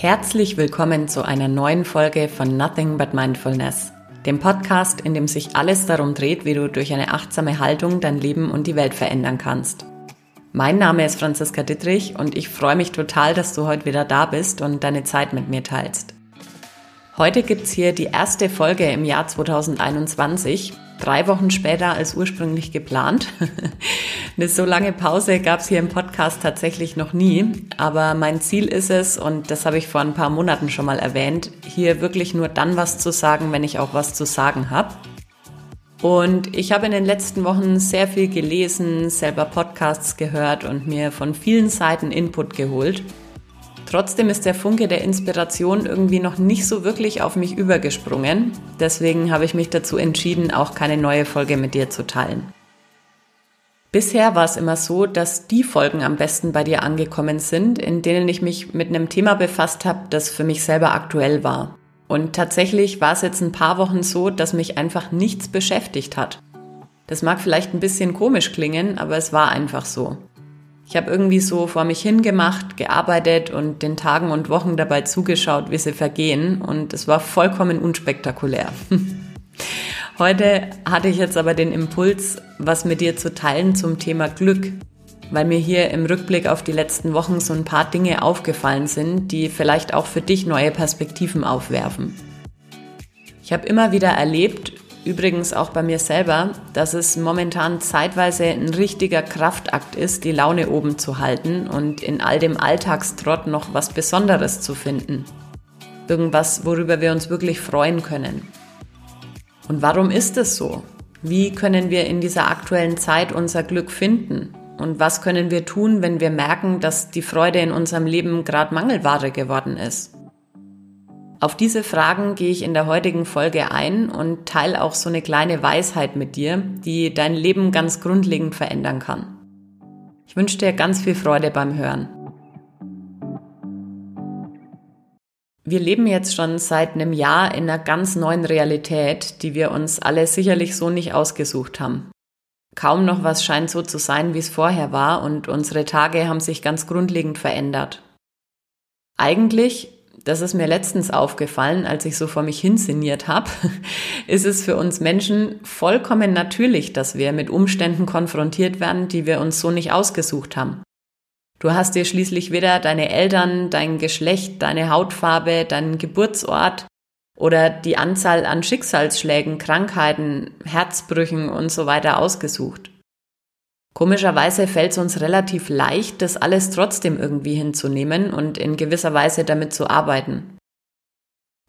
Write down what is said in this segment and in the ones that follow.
Herzlich willkommen zu einer neuen Folge von Nothing But Mindfulness, dem Podcast, in dem sich alles darum dreht, wie du durch eine achtsame Haltung dein Leben und die Welt verändern kannst. Mein Name ist Franziska Dittrich und ich freue mich total, dass du heute wieder da bist und deine Zeit mit mir teilst. Heute gibt's hier die erste Folge im Jahr 2021 drei Wochen später als ursprünglich geplant. Eine so lange Pause gab es hier im Podcast tatsächlich noch nie, aber mein Ziel ist es, und das habe ich vor ein paar Monaten schon mal erwähnt, hier wirklich nur dann was zu sagen, wenn ich auch was zu sagen habe. Und ich habe in den letzten Wochen sehr viel gelesen, selber Podcasts gehört und mir von vielen Seiten Input geholt. Trotzdem ist der Funke der Inspiration irgendwie noch nicht so wirklich auf mich übergesprungen. Deswegen habe ich mich dazu entschieden, auch keine neue Folge mit dir zu teilen. Bisher war es immer so, dass die Folgen am besten bei dir angekommen sind, in denen ich mich mit einem Thema befasst habe, das für mich selber aktuell war. Und tatsächlich war es jetzt ein paar Wochen so, dass mich einfach nichts beschäftigt hat. Das mag vielleicht ein bisschen komisch klingen, aber es war einfach so. Ich habe irgendwie so vor mich hingemacht, gearbeitet und den Tagen und Wochen dabei zugeschaut, wie sie vergehen und es war vollkommen unspektakulär. Heute hatte ich jetzt aber den Impuls, was mit dir zu teilen zum Thema Glück, weil mir hier im Rückblick auf die letzten Wochen so ein paar Dinge aufgefallen sind, die vielleicht auch für dich neue Perspektiven aufwerfen. Ich habe immer wieder erlebt, übrigens auch bei mir selber, dass es momentan zeitweise ein richtiger Kraftakt ist, die Laune oben zu halten und in all dem Alltagstrott noch was Besonderes zu finden. Irgendwas, worüber wir uns wirklich freuen können. Und warum ist es so? Wie können wir in dieser aktuellen Zeit unser Glück finden? Und was können wir tun, wenn wir merken, dass die Freude in unserem Leben gerade Mangelware geworden ist? Auf diese Fragen gehe ich in der heutigen Folge ein und teile auch so eine kleine Weisheit mit dir, die dein Leben ganz grundlegend verändern kann. Ich wünsche dir ganz viel Freude beim Hören. Wir leben jetzt schon seit einem Jahr in einer ganz neuen Realität, die wir uns alle sicherlich so nicht ausgesucht haben. Kaum noch was scheint so zu sein, wie es vorher war, und unsere Tage haben sich ganz grundlegend verändert. Eigentlich das ist mir letztens aufgefallen, als ich so vor mich hinsinniert habe, ist es für uns Menschen vollkommen natürlich, dass wir mit Umständen konfrontiert werden, die wir uns so nicht ausgesucht haben. Du hast dir schließlich weder deine Eltern, dein Geschlecht, deine Hautfarbe, deinen Geburtsort oder die Anzahl an Schicksalsschlägen, Krankheiten, Herzbrüchen und so weiter ausgesucht. Komischerweise fällt es uns relativ leicht, das alles trotzdem irgendwie hinzunehmen und in gewisser Weise damit zu arbeiten.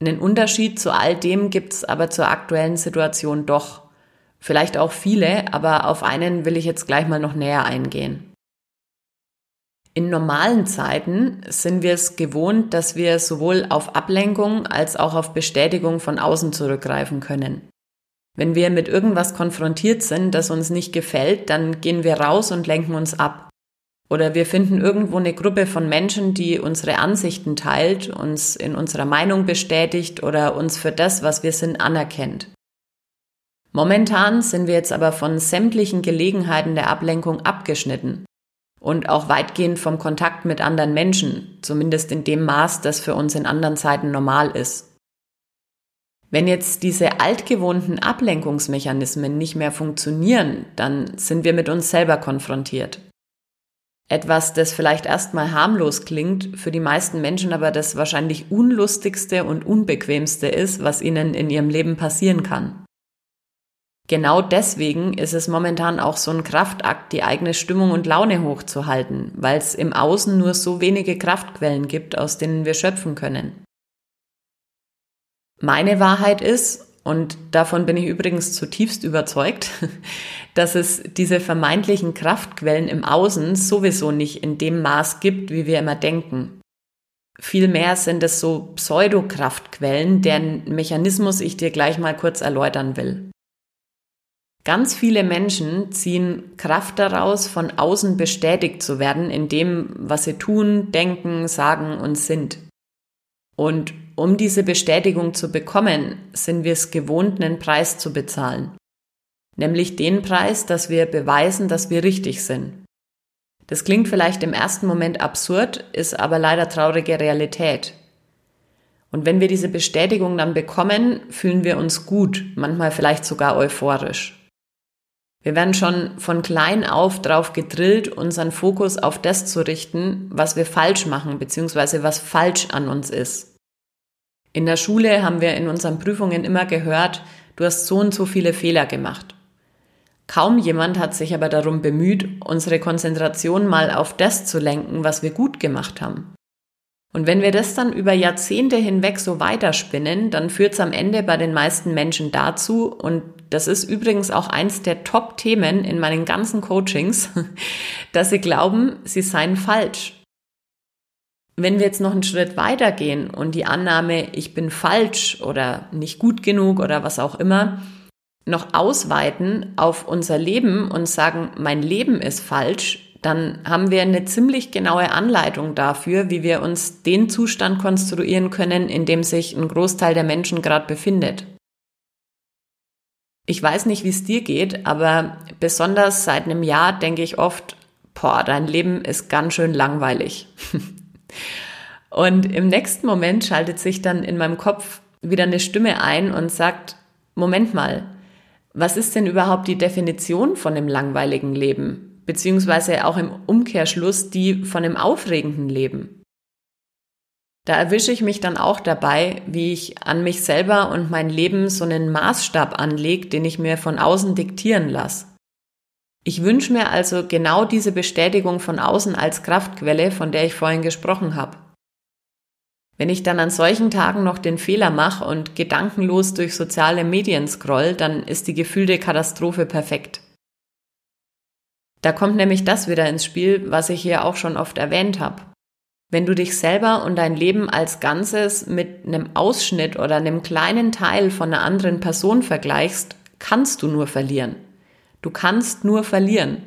Einen Unterschied zu all dem gibt es aber zur aktuellen Situation doch. Vielleicht auch viele, aber auf einen will ich jetzt gleich mal noch näher eingehen. In normalen Zeiten sind wir es gewohnt, dass wir sowohl auf Ablenkung als auch auf Bestätigung von außen zurückgreifen können. Wenn wir mit irgendwas konfrontiert sind, das uns nicht gefällt, dann gehen wir raus und lenken uns ab. Oder wir finden irgendwo eine Gruppe von Menschen, die unsere Ansichten teilt, uns in unserer Meinung bestätigt oder uns für das, was wir sind, anerkennt. Momentan sind wir jetzt aber von sämtlichen Gelegenheiten der Ablenkung abgeschnitten und auch weitgehend vom Kontakt mit anderen Menschen, zumindest in dem Maß, das für uns in anderen Zeiten normal ist. Wenn jetzt diese altgewohnten Ablenkungsmechanismen nicht mehr funktionieren, dann sind wir mit uns selber konfrontiert. Etwas, das vielleicht erstmal harmlos klingt, für die meisten Menschen aber das wahrscheinlich unlustigste und unbequemste ist, was ihnen in ihrem Leben passieren kann. Genau deswegen ist es momentan auch so ein Kraftakt, die eigene Stimmung und Laune hochzuhalten, weil es im Außen nur so wenige Kraftquellen gibt, aus denen wir schöpfen können. Meine Wahrheit ist, und davon bin ich übrigens zutiefst überzeugt, dass es diese vermeintlichen Kraftquellen im Außen sowieso nicht in dem Maß gibt, wie wir immer denken. Vielmehr sind es so Pseudokraftquellen, deren Mechanismus ich dir gleich mal kurz erläutern will. Ganz viele Menschen ziehen Kraft daraus, von außen bestätigt zu werden in dem, was sie tun, denken, sagen und sind. Und um diese Bestätigung zu bekommen, sind wir es gewohnt, einen Preis zu bezahlen. Nämlich den Preis, dass wir beweisen, dass wir richtig sind. Das klingt vielleicht im ersten Moment absurd, ist aber leider traurige Realität. Und wenn wir diese Bestätigung dann bekommen, fühlen wir uns gut, manchmal vielleicht sogar euphorisch. Wir werden schon von klein auf darauf gedrillt, unseren Fokus auf das zu richten, was wir falsch machen, beziehungsweise was falsch an uns ist. In der Schule haben wir in unseren Prüfungen immer gehört, du hast so und so viele Fehler gemacht. Kaum jemand hat sich aber darum bemüht, unsere Konzentration mal auf das zu lenken, was wir gut gemacht haben. Und wenn wir das dann über Jahrzehnte hinweg so weiterspinnen, dann führt es am Ende bei den meisten Menschen dazu, und das ist übrigens auch eins der Top-Themen in meinen ganzen Coachings, dass sie glauben, sie seien falsch. Wenn wir jetzt noch einen Schritt weitergehen und die Annahme, ich bin falsch oder nicht gut genug oder was auch immer, noch ausweiten auf unser Leben und sagen, mein Leben ist falsch, dann haben wir eine ziemlich genaue Anleitung dafür, wie wir uns den Zustand konstruieren können, in dem sich ein Großteil der Menschen gerade befindet. Ich weiß nicht, wie es dir geht, aber besonders seit einem Jahr denke ich oft, boah, dein Leben ist ganz schön langweilig. und im nächsten Moment schaltet sich dann in meinem Kopf wieder eine Stimme ein und sagt, Moment mal, was ist denn überhaupt die Definition von einem langweiligen Leben? Beziehungsweise auch im Umkehrschluss die von dem aufregenden Leben. Da erwische ich mich dann auch dabei, wie ich an mich selber und mein Leben so einen Maßstab anlege, den ich mir von außen diktieren lasse. Ich wünsche mir also genau diese Bestätigung von außen als Kraftquelle, von der ich vorhin gesprochen habe. Wenn ich dann an solchen Tagen noch den Fehler mache und gedankenlos durch soziale Medien scroll, dann ist die gefühlte Katastrophe perfekt. Da kommt nämlich das wieder ins Spiel, was ich hier auch schon oft erwähnt habe. Wenn du dich selber und dein Leben als Ganzes mit einem Ausschnitt oder einem kleinen Teil von einer anderen Person vergleichst, kannst du nur verlieren. Du kannst nur verlieren.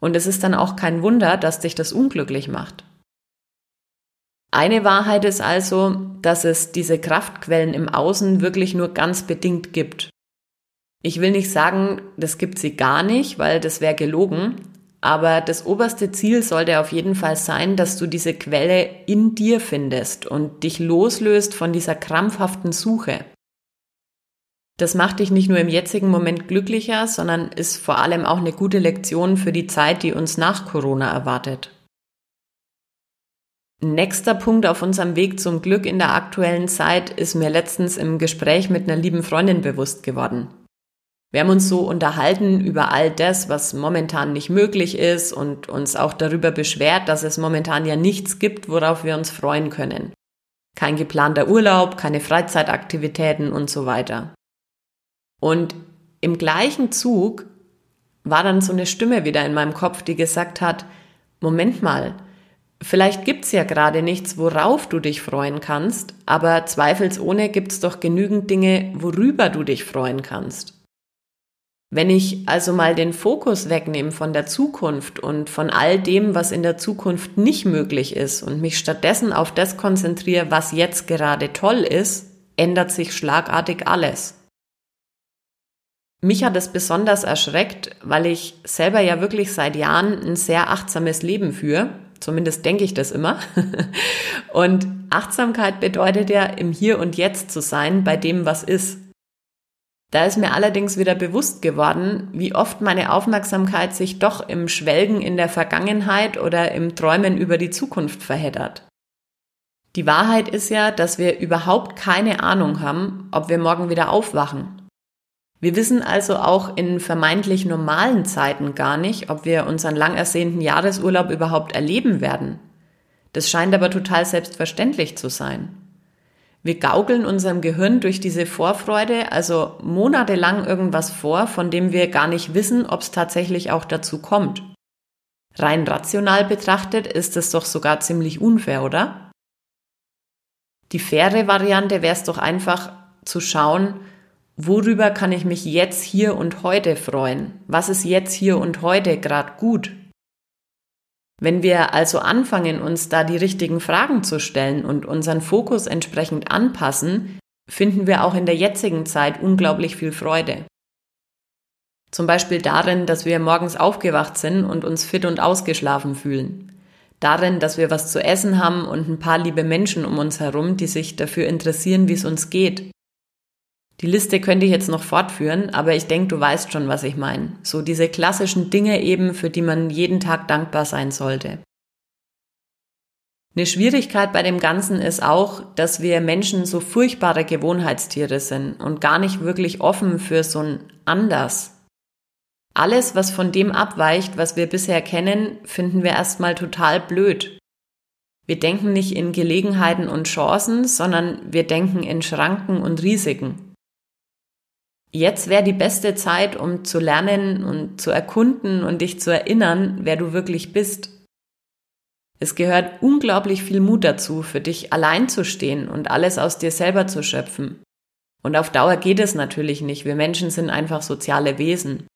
Und es ist dann auch kein Wunder, dass dich das unglücklich macht. Eine Wahrheit ist also, dass es diese Kraftquellen im Außen wirklich nur ganz bedingt gibt. Ich will nicht sagen, das gibt sie gar nicht, weil das wäre gelogen. Aber das oberste Ziel sollte auf jeden Fall sein, dass du diese Quelle in dir findest und dich loslöst von dieser krampfhaften Suche. Das macht dich nicht nur im jetzigen Moment glücklicher, sondern ist vor allem auch eine gute Lektion für die Zeit, die uns nach Corona erwartet. Nächster Punkt auf unserem Weg zum Glück in der aktuellen Zeit ist mir letztens im Gespräch mit einer lieben Freundin bewusst geworden. Wir haben uns so unterhalten über all das, was momentan nicht möglich ist und uns auch darüber beschwert, dass es momentan ja nichts gibt, worauf wir uns freuen können. Kein geplanter Urlaub, keine Freizeitaktivitäten und so weiter. Und im gleichen Zug war dann so eine Stimme wieder in meinem Kopf, die gesagt hat, Moment mal, vielleicht gibt's ja gerade nichts, worauf du dich freuen kannst, aber zweifelsohne gibt's doch genügend Dinge, worüber du dich freuen kannst. Wenn ich also mal den Fokus wegnehme von der Zukunft und von all dem, was in der Zukunft nicht möglich ist und mich stattdessen auf das konzentriere, was jetzt gerade toll ist, ändert sich schlagartig alles. Mich hat es besonders erschreckt, weil ich selber ja wirklich seit Jahren ein sehr achtsames Leben führe. Zumindest denke ich das immer. Und Achtsamkeit bedeutet ja, im Hier und Jetzt zu sein bei dem, was ist. Da ist mir allerdings wieder bewusst geworden, wie oft meine Aufmerksamkeit sich doch im Schwelgen in der Vergangenheit oder im Träumen über die Zukunft verheddert. Die Wahrheit ist ja, dass wir überhaupt keine Ahnung haben, ob wir morgen wieder aufwachen. Wir wissen also auch in vermeintlich normalen Zeiten gar nicht, ob wir unseren lang ersehnten Jahresurlaub überhaupt erleben werden. Das scheint aber total selbstverständlich zu sein. Wir gaukeln unserem Gehirn durch diese Vorfreude also monatelang irgendwas vor, von dem wir gar nicht wissen, ob es tatsächlich auch dazu kommt. Rein rational betrachtet ist es doch sogar ziemlich unfair, oder? Die faire Variante wäre es doch einfach zu schauen, worüber kann ich mich jetzt hier und heute freuen? Was ist jetzt hier und heute gerade gut? Wenn wir also anfangen, uns da die richtigen Fragen zu stellen und unseren Fokus entsprechend anpassen, finden wir auch in der jetzigen Zeit unglaublich viel Freude. Zum Beispiel darin, dass wir morgens aufgewacht sind und uns fit und ausgeschlafen fühlen. darin, dass wir was zu essen haben und ein paar liebe Menschen um uns herum, die sich dafür interessieren, wie es uns geht. Die Liste könnte ich jetzt noch fortführen, aber ich denke, du weißt schon, was ich meine. So diese klassischen Dinge eben, für die man jeden Tag dankbar sein sollte. Eine Schwierigkeit bei dem Ganzen ist auch, dass wir Menschen so furchtbare Gewohnheitstiere sind und gar nicht wirklich offen für so ein Anders. Alles, was von dem abweicht, was wir bisher kennen, finden wir erstmal total blöd. Wir denken nicht in Gelegenheiten und Chancen, sondern wir denken in Schranken und Risiken. Jetzt wäre die beste Zeit, um zu lernen und zu erkunden und dich zu erinnern, wer du wirklich bist. Es gehört unglaublich viel Mut dazu, für dich allein zu stehen und alles aus dir selber zu schöpfen. Und auf Dauer geht es natürlich nicht. Wir Menschen sind einfach soziale Wesen.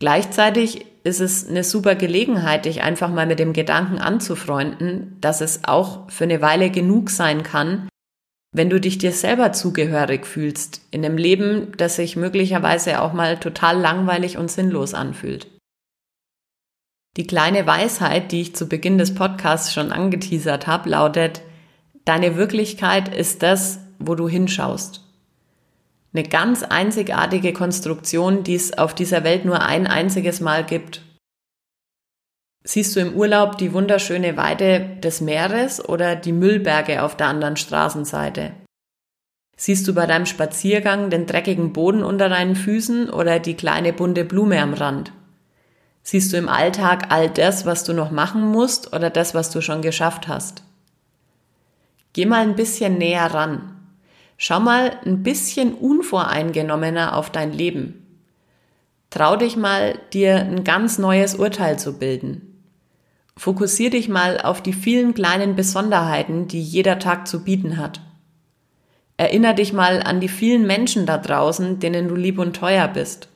Gleichzeitig ist es eine super Gelegenheit, dich einfach mal mit dem Gedanken anzufreunden, dass es auch für eine Weile genug sein kann, wenn du dich dir selber zugehörig fühlst, in einem Leben, das sich möglicherweise auch mal total langweilig und sinnlos anfühlt. Die kleine Weisheit, die ich zu Beginn des Podcasts schon angeteasert habe, lautet, deine Wirklichkeit ist das, wo du hinschaust. Eine ganz einzigartige Konstruktion, die es auf dieser Welt nur ein einziges Mal gibt. Siehst du im Urlaub die wunderschöne Weide des Meeres oder die Müllberge auf der anderen Straßenseite? Siehst du bei deinem Spaziergang den dreckigen Boden unter deinen Füßen oder die kleine bunte Blume am Rand? Siehst du im Alltag all das, was du noch machen musst oder das, was du schon geschafft hast? Geh mal ein bisschen näher ran. Schau mal ein bisschen unvoreingenommener auf dein Leben. Trau dich mal, dir ein ganz neues Urteil zu bilden. Fokussier dich mal auf die vielen kleinen Besonderheiten, die jeder Tag zu bieten hat. Erinner dich mal an die vielen Menschen da draußen, denen du lieb und teuer bist.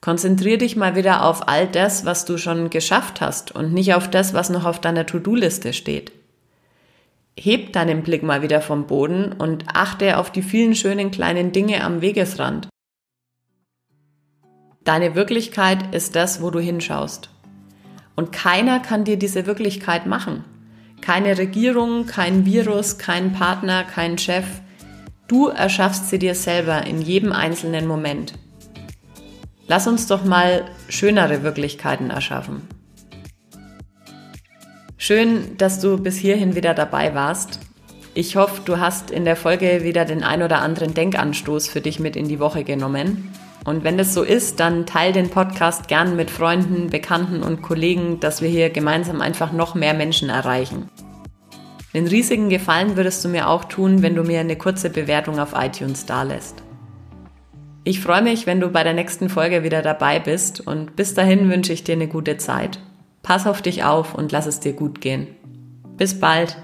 Konzentrier dich mal wieder auf all das, was du schon geschafft hast und nicht auf das, was noch auf deiner To-Do-Liste steht. Heb deinen Blick mal wieder vom Boden und achte auf die vielen schönen kleinen Dinge am Wegesrand. Deine Wirklichkeit ist das, wo du hinschaust. Und keiner kann dir diese Wirklichkeit machen. Keine Regierung, kein Virus, kein Partner, kein Chef. Du erschaffst sie dir selber in jedem einzelnen Moment. Lass uns doch mal schönere Wirklichkeiten erschaffen. Schön, dass du bis hierhin wieder dabei warst. Ich hoffe, du hast in der Folge wieder den ein oder anderen Denkanstoß für dich mit in die Woche genommen. Und wenn das so ist, dann teil den Podcast gern mit Freunden, Bekannten und Kollegen, dass wir hier gemeinsam einfach noch mehr Menschen erreichen. Den riesigen Gefallen würdest du mir auch tun, wenn du mir eine kurze Bewertung auf iTunes dalässt. Ich freue mich, wenn du bei der nächsten Folge wieder dabei bist und bis dahin wünsche ich dir eine gute Zeit. Pass auf dich auf und lass es dir gut gehen. Bis bald.